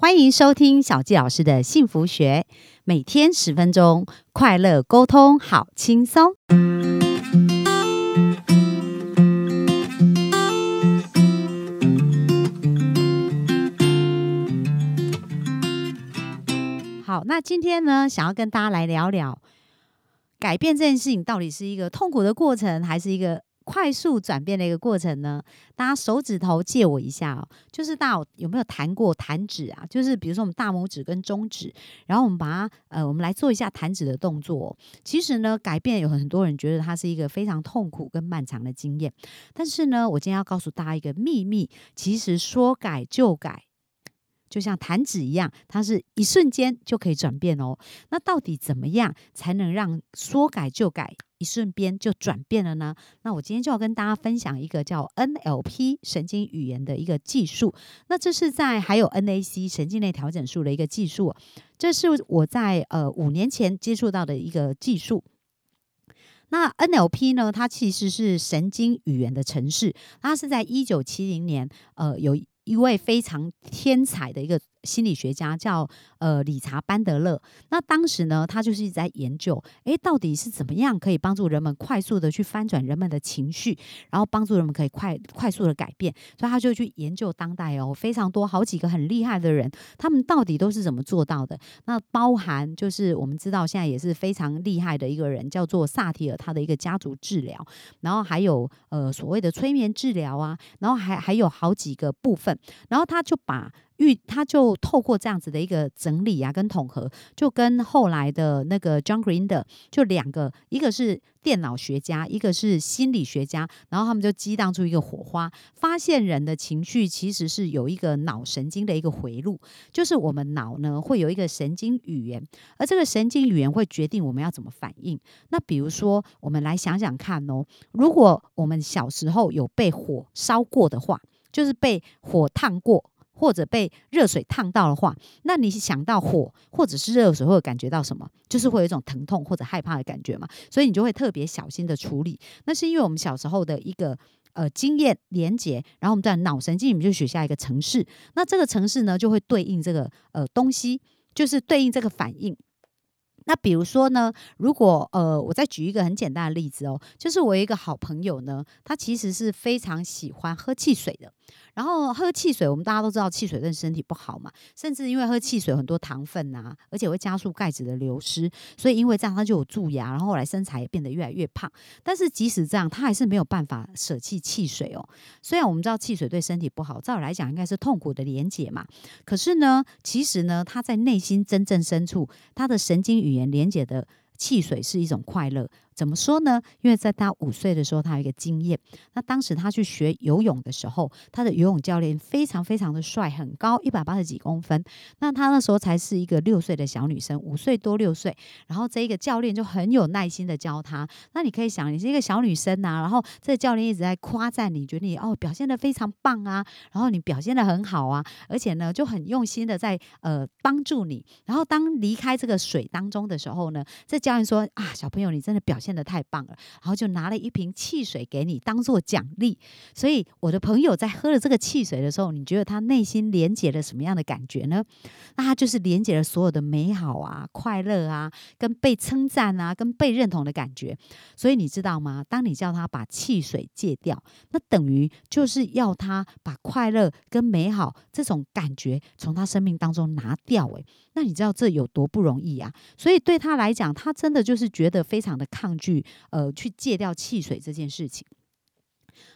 欢迎收听小纪老师的幸福学，每天十分钟，快乐沟通，好轻松。好，那今天呢，想要跟大家来聊聊，改变这件事情到底是一个痛苦的过程，还是一个？快速转变的一个过程呢？大家手指头借我一下哦，就是大家有没有弹过弹指啊？就是比如说我们大拇指跟中指，然后我们把它呃，我们来做一下弹指的动作。其实呢，改变有很多人觉得它是一个非常痛苦跟漫长的经验，但是呢，我今天要告诉大家一个秘密，其实说改就改。就像弹指一样，它是一瞬间就可以转变哦。那到底怎么样才能让说改就改，一瞬间就转变了呢？那我今天就要跟大家分享一个叫 NLP 神经语言的一个技术。那这是在还有 NAC 神经内调整术的一个技术，这是我在呃五年前接触到的一个技术。那 NLP 呢？它其实是神经语言的城市，它是在一九七零年呃有。一位非常天才的一个心理学家叫呃理查班德勒。那当时呢，他就是一直在研究，诶，到底是怎么样可以帮助人们快速的去翻转人们的情绪，然后帮助人们可以快快速的改变。所以他就去研究当代哦，非常多好几个很厉害的人，他们到底都是怎么做到的？那包含就是我们知道现在也是非常厉害的一个人，叫做萨提尔，他的一个家族治疗，然后还有呃所谓的催眠治疗啊，然后还还有好几个部分。然后他就把遇，他就透过这样子的一个整理啊，跟统合，就跟后来的那个 John Grinder 就两个，一个是电脑学家，一个是心理学家，然后他们就激荡出一个火花，发现人的情绪其实是有一个脑神经的一个回路，就是我们脑呢会有一个神经语言，而这个神经语言会决定我们要怎么反应。那比如说，我们来想想看哦，如果我们小时候有被火烧过的话。就是被火烫过，或者被热水烫到的话，那你想到火或者是热水，会感觉到什么？就是会有一种疼痛或者害怕的感觉嘛。所以你就会特别小心的处理。那是因为我们小时候的一个呃经验连结，然后我们在脑神经里面就写下一个程式。那这个程式呢，就会对应这个呃东西，就是对应这个反应。那比如说呢，如果呃，我再举一个很简单的例子哦，就是我一个好朋友呢，他其实是非常喜欢喝汽水的。然后喝汽水，我们大家都知道汽水对身体不好嘛，甚至因为喝汽水很多糖分呐，而且会加速钙质的流失，所以因为这样他就有蛀牙，然后后来身材也变得越来越胖。但是即使这样，他还是没有办法舍弃汽水哦。虽然我们知道汽水对身体不好，照理来讲应该是痛苦的连结嘛，可是呢，其实呢，他在内心真正深处，他的神经语言连结的汽水是一种快乐。怎么说呢？因为在他五岁的时候，他有一个经验。那当时他去学游泳的时候，他的游泳教练非常非常的帅，很高，一百八十几公分。那他那时候才是一个六岁的小女生，五岁多六岁。然后这一个教练就很有耐心的教他。那你可以想，你是一个小女生呐，然后这教练一直在夸赞你，觉得你哦表现的非常棒啊，然后你表现的很好啊，而且呢就很用心的在呃帮助你。然后当离开这个水当中的时候呢，这教练说啊，小朋友你真的表现。真的太棒了，然后就拿了一瓶汽水给你当做奖励。所以我的朋友在喝了这个汽水的时候，你觉得他内心连接了什么样的感觉呢？那他就是连接了所有的美好啊、快乐啊、跟被称赞啊、跟被认同的感觉。所以你知道吗？当你叫他把汽水戒掉，那等于就是要他把快乐跟美好这种感觉从他生命当中拿掉。诶，那你知道这有多不容易啊？所以对他来讲，他真的就是觉得非常的抗去，呃，去戒掉汽水这件事情。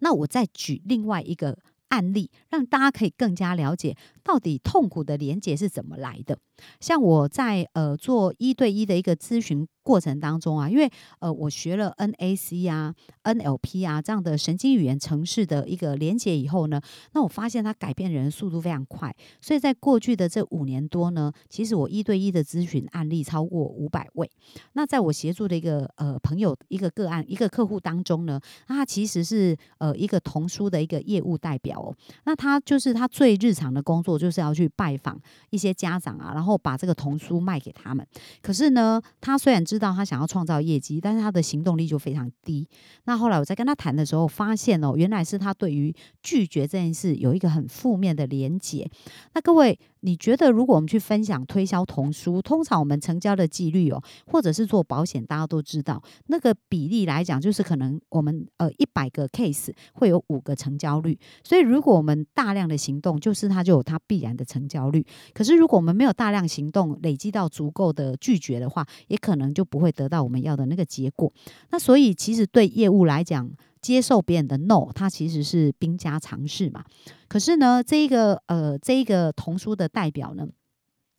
那我再举另外一个案例，让大家可以更加了解到底痛苦的连接是怎么来的。像我在呃做一对一的一个咨询。过程当中啊，因为呃，我学了 NAC 啊、NLP 啊这样的神经语言城市的一个连接以后呢，那我发现它改变人速度非常快。所以在过去的这五年多呢，其实我一对一的咨询案例超过五百位。那在我协助的一个呃朋友一个个案一个客户当中呢，他其实是呃一个童书的一个业务代表哦。那他就是他最日常的工作就是要去拜访一些家长啊，然后把这个童书卖给他们。可是呢，他虽然知知道他想要创造业绩，但是他的行动力就非常低。那后来我在跟他谈的时候，发现哦，原来是他对于拒绝这件事有一个很负面的连结。那各位。你觉得如果我们去分享推销童书，通常我们成交的几率哦，或者是做保险，大家都知道那个比例来讲，就是可能我们呃一百个 case 会有五个成交率。所以如果我们大量的行动，就是它就有它必然的成交率。可是如果我们没有大量行动，累积到足够的拒绝的话，也可能就不会得到我们要的那个结果。那所以其实对业务来讲，接受别人的 no，它其实是兵家常事嘛。可是呢，这一个呃，这一个童书的代表呢，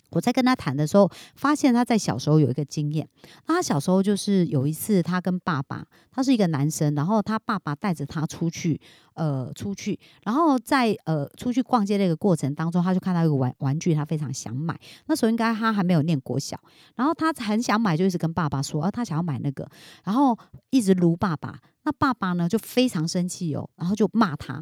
我在跟他谈的时候，发现他在小时候有一个经验。那他小时候就是有一次，他跟爸爸，他是一个男生，然后他爸爸带着他出去，呃，出去，然后在呃出去逛街那个过程当中，他就看到一个玩玩具，他非常想买。那时候应该他还没有念国小，然后他很想买，就一直跟爸爸说，啊，他想要买那个，然后一直撸爸爸。那爸爸呢就非常生气哦，然后就骂他，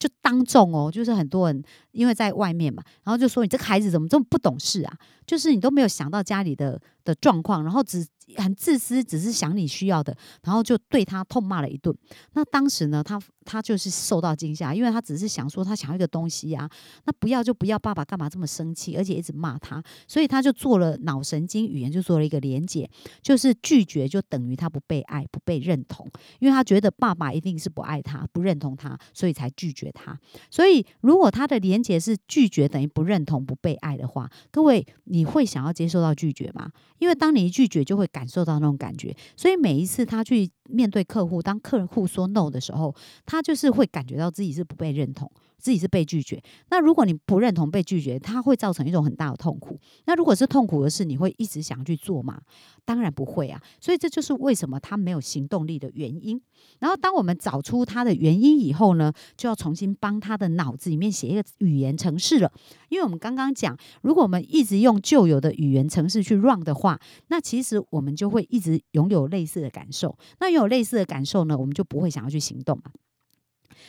就当众哦，就是很多人因为在外面嘛，然后就说你这个孩子怎么这么不懂事啊？就是你都没有想到家里的的状况，然后只。很自私，只是想你需要的，然后就对他痛骂了一顿。那当时呢，他他就是受到惊吓，因为他只是想说他想要一个东西呀，那不要就不要，爸爸干嘛这么生气，而且一直骂他，所以他就做了脑神经语言，就做了一个连结，就是拒绝就等于他不被爱、不被认同，因为他觉得爸爸一定是不爱他、不认同他，所以才拒绝他。所以如果他的连结是拒绝等于不认同、不被爱的话，各位你会想要接受到拒绝吗？因为当你一拒绝，就会感受到那种感觉，所以每一次他去面对客户，当客户说 no 的时候，他就是会感觉到自己是不被认同。自己是被拒绝，那如果你不认同被拒绝，它会造成一种很大的痛苦。那如果是痛苦的事，你会一直想去做吗？当然不会啊。所以这就是为什么他没有行动力的原因。然后当我们找出他的原因以后呢，就要重新帮他的脑子里面写一个语言程式了。因为我们刚刚讲，如果我们一直用旧有的语言程式去 run 的话，那其实我们就会一直拥有类似的感受。那拥有类似的感受呢，我们就不会想要去行动嘛。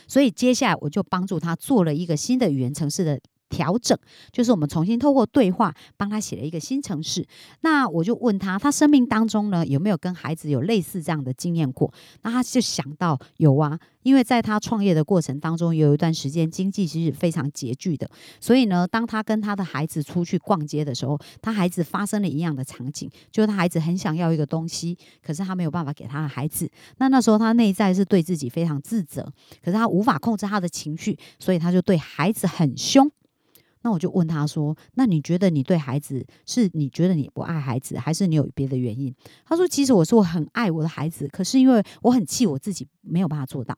所以接下来我就帮助他做了一个新的语言城市的。调整就是我们重新透过对话帮他写了一个新城市。那我就问他，他生命当中呢有没有跟孩子有类似这样的经验过？那他就想到有啊，因为在他创业的过程当中，有一段时间经济其实非常拮据的。所以呢，当他跟他的孩子出去逛街的时候，他孩子发生了一样的场景，就是他孩子很想要一个东西，可是他没有办法给他的孩子。那那时候他内在是对自己非常自责，可是他无法控制他的情绪，所以他就对孩子很凶。那我就问他说：“那你觉得你对孩子是你觉得你不爱孩子，还是你有别的原因？”他说：“其实我说我很爱我的孩子，可是因为我很气我自己没有办法做到，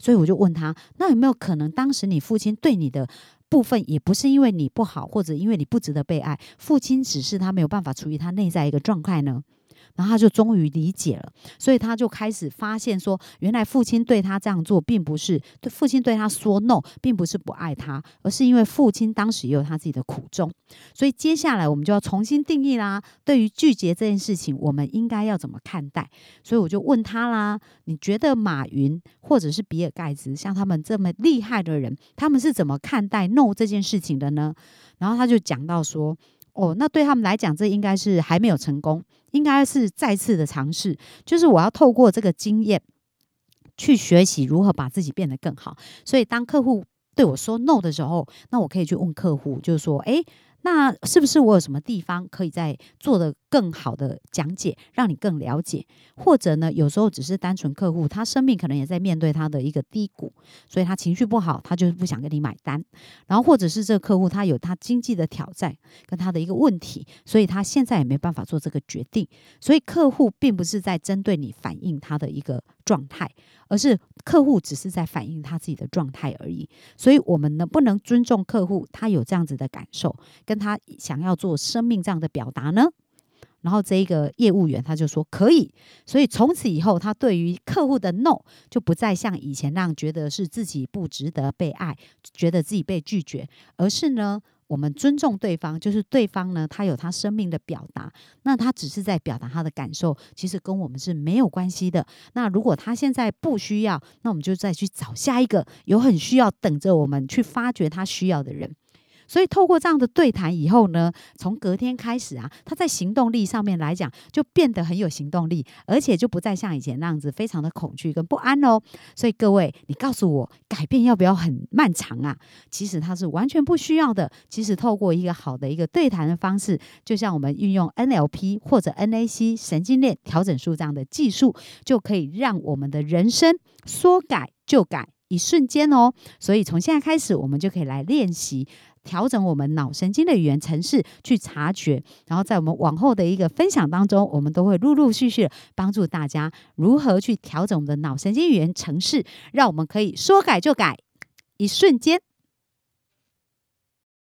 所以我就问他：那有没有可能当时你父亲对你的部分也不是因为你不好，或者因为你不值得被爱？父亲只是他没有办法处理他内在一个状态呢？”然后他就终于理解了，所以他就开始发现说，原来父亲对他这样做，并不是对父亲对他说 no，并不是不爱他，而是因为父亲当时也有他自己的苦衷。所以接下来我们就要重新定义啦，对于拒绝这件事情，我们应该要怎么看待？所以我就问他啦，你觉得马云或者是比尔盖茨像他们这么厉害的人，他们是怎么看待 no 这件事情的呢？然后他就讲到说。哦，那对他们来讲，这应该是还没有成功，应该是再次的尝试。就是我要透过这个经验去学习如何把自己变得更好。所以当客户对我说 “no” 的时候，那我可以去问客户，就是说，诶。那是不是我有什么地方可以在做的更好的讲解，让你更了解？或者呢，有时候只是单纯客户，他生命可能也在面对他的一个低谷，所以他情绪不好，他就是不想跟你买单。然后或者是这个客户他有他经济的挑战跟他的一个问题，所以他现在也没办法做这个决定。所以客户并不是在针对你反映他的一个状态，而是客户只是在反映他自己的状态而已。所以我们能不能尊重客户，他有这样子的感受？跟他想要做生命这样的表达呢？然后这一个业务员他就说可以，所以从此以后，他对于客户的 no 就不再像以前那样觉得是自己不值得被爱，觉得自己被拒绝，而是呢，我们尊重对方，就是对方呢，他有他生命的表达，那他只是在表达他的感受，其实跟我们是没有关系的。那如果他现在不需要，那我们就再去找下一个有很需要等着我们去发掘他需要的人。所以透过这样的对谈以后呢，从隔天开始啊，他在行动力上面来讲就变得很有行动力，而且就不再像以前那样子非常的恐惧跟不安哦。所以各位，你告诉我，改变要不要很漫长啊？其实它是完全不需要的。其实透过一个好的一个对谈的方式，就像我们运用 NLP 或者 NAC 神经链调整术这样的技术，就可以让我们的人生说改就改，一瞬间哦。所以从现在开始，我们就可以来练习调整我们脑神经的语言程式，去察觉。然后在我们往后的一个分享当中，我们都会陆陆续续帮助大家如何去调整我们的脑神经语言程式，让我们可以说改就改，一瞬间。